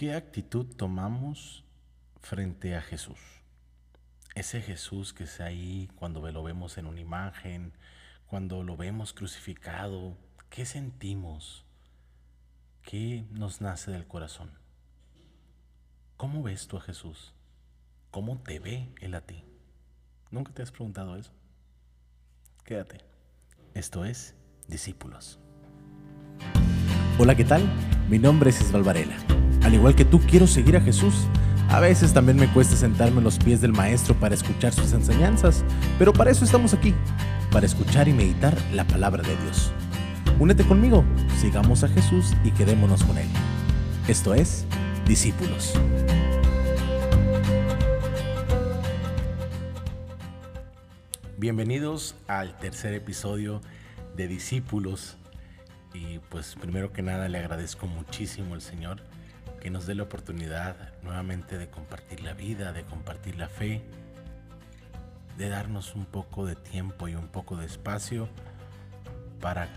¿Qué actitud tomamos frente a Jesús? Ese Jesús que está ahí cuando lo vemos en una imagen, cuando lo vemos crucificado, ¿qué sentimos? ¿Qué nos nace del corazón? ¿Cómo ves tú a Jesús? ¿Cómo te ve Él a ti? ¿Nunca te has preguntado eso? Quédate. Esto es Discípulos. Hola, ¿qué tal? Mi nombre es Isval Varela. Al igual que tú, quiero seguir a Jesús. A veces también me cuesta sentarme en los pies del Maestro para escuchar sus enseñanzas, pero para eso estamos aquí, para escuchar y meditar la palabra de Dios. Únete conmigo, sigamos a Jesús y quedémonos con Él. Esto es Discípulos. Bienvenidos al tercer episodio de Discípulos. Y pues primero que nada le agradezco muchísimo al Señor que nos dé la oportunidad nuevamente de compartir la vida, de compartir la fe, de darnos un poco de tiempo y un poco de espacio para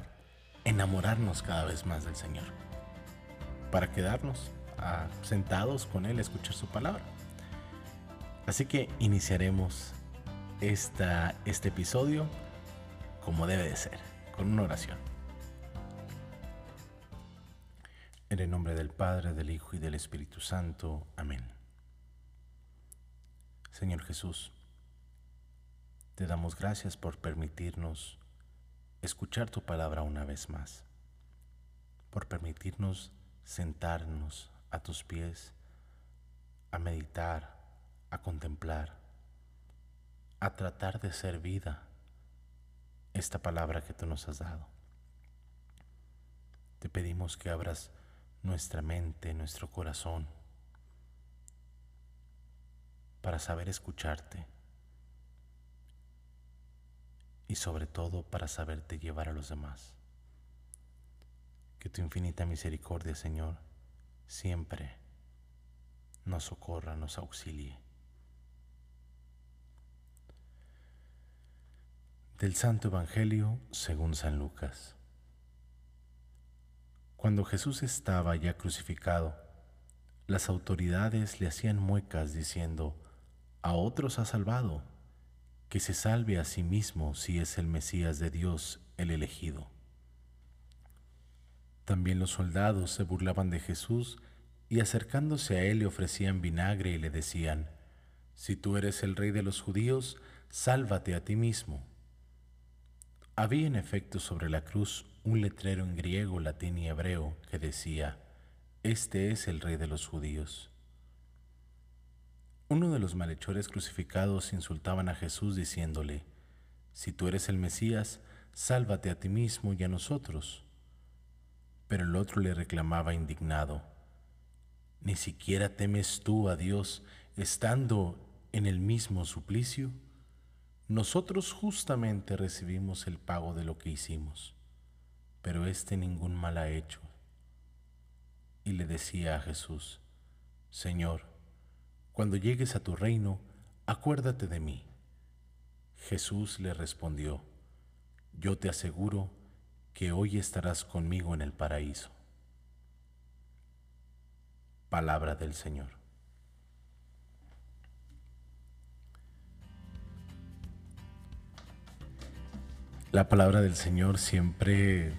enamorarnos cada vez más del Señor, para quedarnos ah, sentados con Él a escuchar su palabra. Así que iniciaremos esta, este episodio como debe de ser, con una oración. En el nombre del Padre, del Hijo y del Espíritu Santo. Amén. Señor Jesús, te damos gracias por permitirnos escuchar tu palabra una vez más, por permitirnos sentarnos a tus pies, a meditar, a contemplar, a tratar de ser vida esta palabra que tú nos has dado. Te pedimos que abras nuestra mente, nuestro corazón, para saber escucharte y sobre todo para saberte llevar a los demás. Que tu infinita misericordia, Señor, siempre nos socorra, nos auxilie. Del Santo Evangelio según San Lucas. Cuando Jesús estaba ya crucificado, las autoridades le hacían muecas diciendo, a otros ha salvado, que se salve a sí mismo si es el Mesías de Dios, el elegido. También los soldados se burlaban de Jesús y acercándose a él le ofrecían vinagre y le decían, Si tú eres el rey de los judíos, sálvate a ti mismo. Había en efecto sobre la cruz un letrero en griego, latín y hebreo que decía, Este es el rey de los judíos. Uno de los malhechores crucificados insultaban a Jesús diciéndole, Si tú eres el Mesías, sálvate a ti mismo y a nosotros. Pero el otro le reclamaba indignado, ¿Ni siquiera temes tú a Dios estando en el mismo suplicio? Nosotros justamente recibimos el pago de lo que hicimos pero éste ningún mal ha hecho. Y le decía a Jesús, Señor, cuando llegues a tu reino, acuérdate de mí. Jesús le respondió, yo te aseguro que hoy estarás conmigo en el paraíso. Palabra del Señor. La palabra del Señor siempre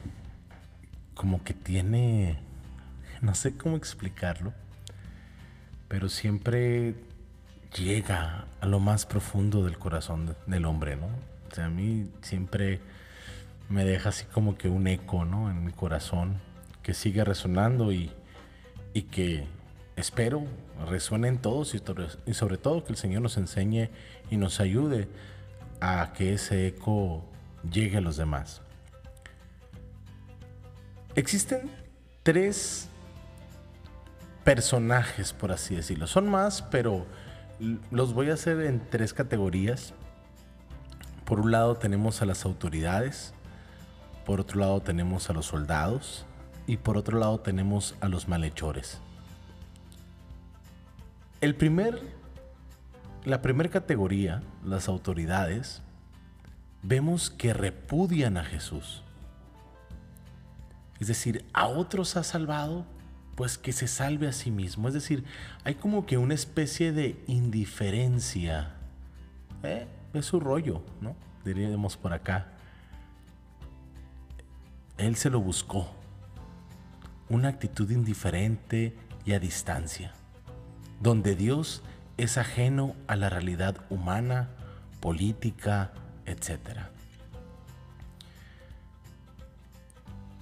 como que tiene, no sé cómo explicarlo, pero siempre llega a lo más profundo del corazón del hombre, ¿no? O sea, a mí siempre me deja así como que un eco, ¿no? En mi corazón, que sigue resonando y, que espero resuene en todos y sobre todo que el Señor nos enseñe y nos ayude a que ese eco llegue a los demás. Existen tres personajes, por así decirlo. Son más, pero los voy a hacer en tres categorías. Por un lado tenemos a las autoridades, por otro lado tenemos a los soldados y por otro lado tenemos a los malhechores. El primer, la primera categoría, las autoridades, vemos que repudian a Jesús. Es decir, a otros ha salvado, pues que se salve a sí mismo. Es decir, hay como que una especie de indiferencia. ¿eh? Es su rollo, ¿no? Diríamos por acá. Él se lo buscó. Una actitud indiferente y a distancia, donde Dios es ajeno a la realidad humana, política, etc.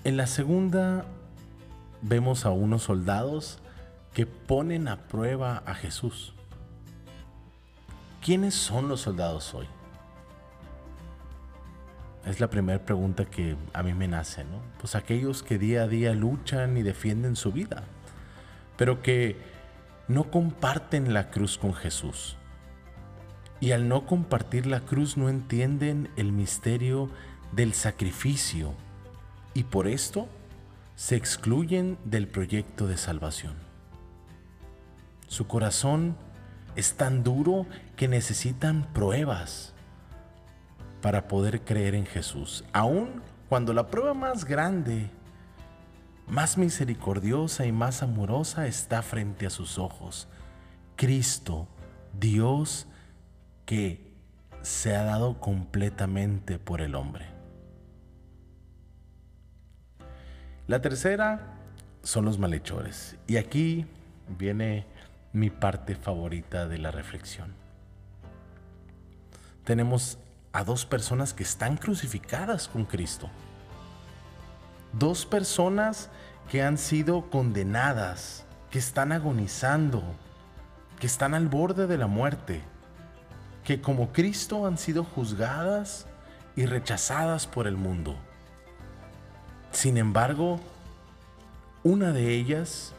En la segunda vemos a unos soldados que ponen a prueba a Jesús. ¿Quiénes son los soldados hoy? Es la primera pregunta que a mí me nace, ¿no? Pues aquellos que día a día luchan y defienden su vida, pero que no comparten la cruz con Jesús. Y al no compartir la cruz no entienden el misterio del sacrificio y por esto se excluyen del proyecto de salvación. Su corazón es tan duro que necesitan pruebas para poder creer en Jesús, aun cuando la prueba más grande, más misericordiosa y más amorosa está frente a sus ojos. Cristo, Dios que se ha dado completamente por el hombre. La tercera son los malhechores. Y aquí viene mi parte favorita de la reflexión. Tenemos a dos personas que están crucificadas con Cristo. Dos personas que han sido condenadas, que están agonizando, que están al borde de la muerte, que como Cristo han sido juzgadas y rechazadas por el mundo. Sin embargo, una de ellas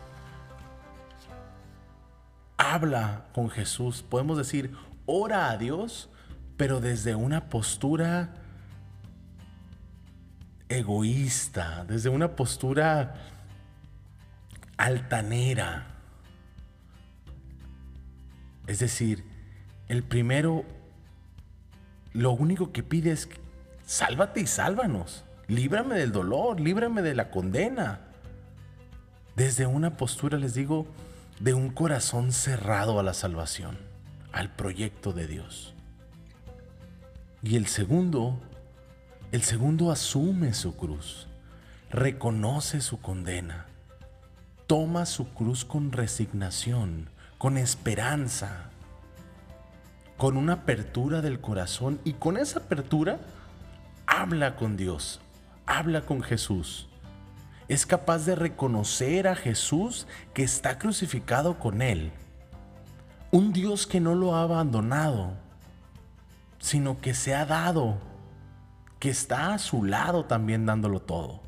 habla con Jesús, podemos decir, ora a Dios, pero desde una postura egoísta, desde una postura altanera. Es decir, el primero, lo único que pide es, sálvate y sálvanos líbrame del dolor, líbrame de la condena. Desde una postura, les digo, de un corazón cerrado a la salvación, al proyecto de Dios. Y el segundo, el segundo asume su cruz, reconoce su condena, toma su cruz con resignación, con esperanza, con una apertura del corazón y con esa apertura habla con Dios, habla con Jesús. Es capaz de reconocer a Jesús que está crucificado con él. Un Dios que no lo ha abandonado, sino que se ha dado, que está a su lado también dándolo todo.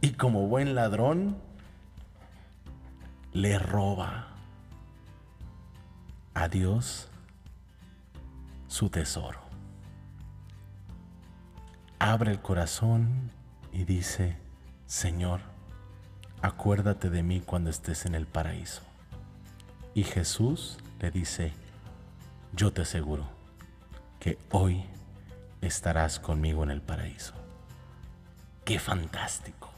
Y como buen ladrón, le roba a Dios su tesoro abre el corazón y dice, Señor, acuérdate de mí cuando estés en el paraíso. Y Jesús le dice, yo te aseguro que hoy estarás conmigo en el paraíso. ¡Qué fantástico!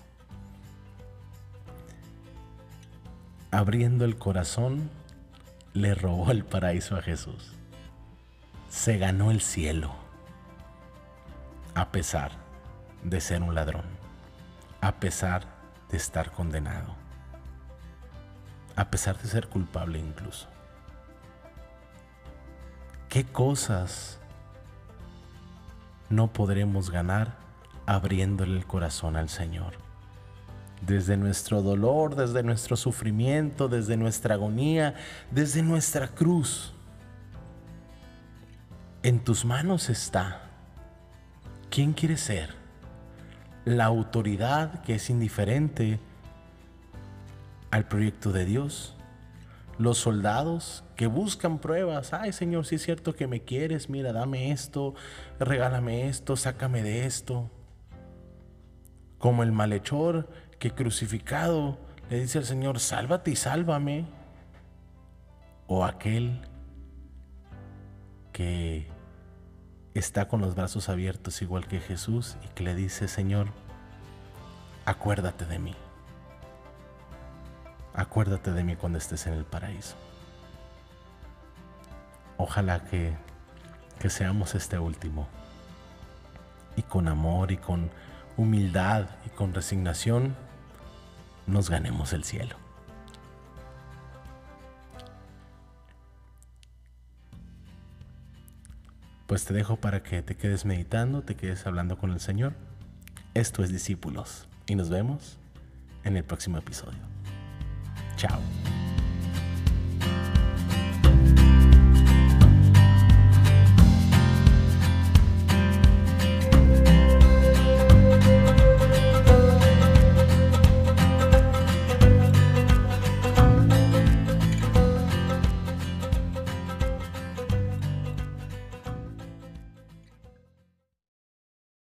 Abriendo el corazón, le robó el paraíso a Jesús. Se ganó el cielo a pesar de ser un ladrón, a pesar de estar condenado, a pesar de ser culpable incluso. ¿Qué cosas no podremos ganar abriéndole el corazón al Señor? Desde nuestro dolor, desde nuestro sufrimiento, desde nuestra agonía, desde nuestra cruz. En tus manos está ¿Quién quiere ser? ¿La autoridad que es indiferente al proyecto de Dios? ¿Los soldados que buscan pruebas? Ay Señor, si es cierto que me quieres, mira, dame esto, regálame esto, sácame de esto. Como el malhechor que crucificado le dice al Señor, sálvate y sálvame. O aquel que está con los brazos abiertos igual que Jesús y que le dice, Señor, acuérdate de mí. Acuérdate de mí cuando estés en el paraíso. Ojalá que, que seamos este último. Y con amor y con humildad y con resignación nos ganemos el cielo. Pues te dejo para que te quedes meditando, te quedes hablando con el Señor. Esto es Discípulos y nos vemos en el próximo episodio. Chao.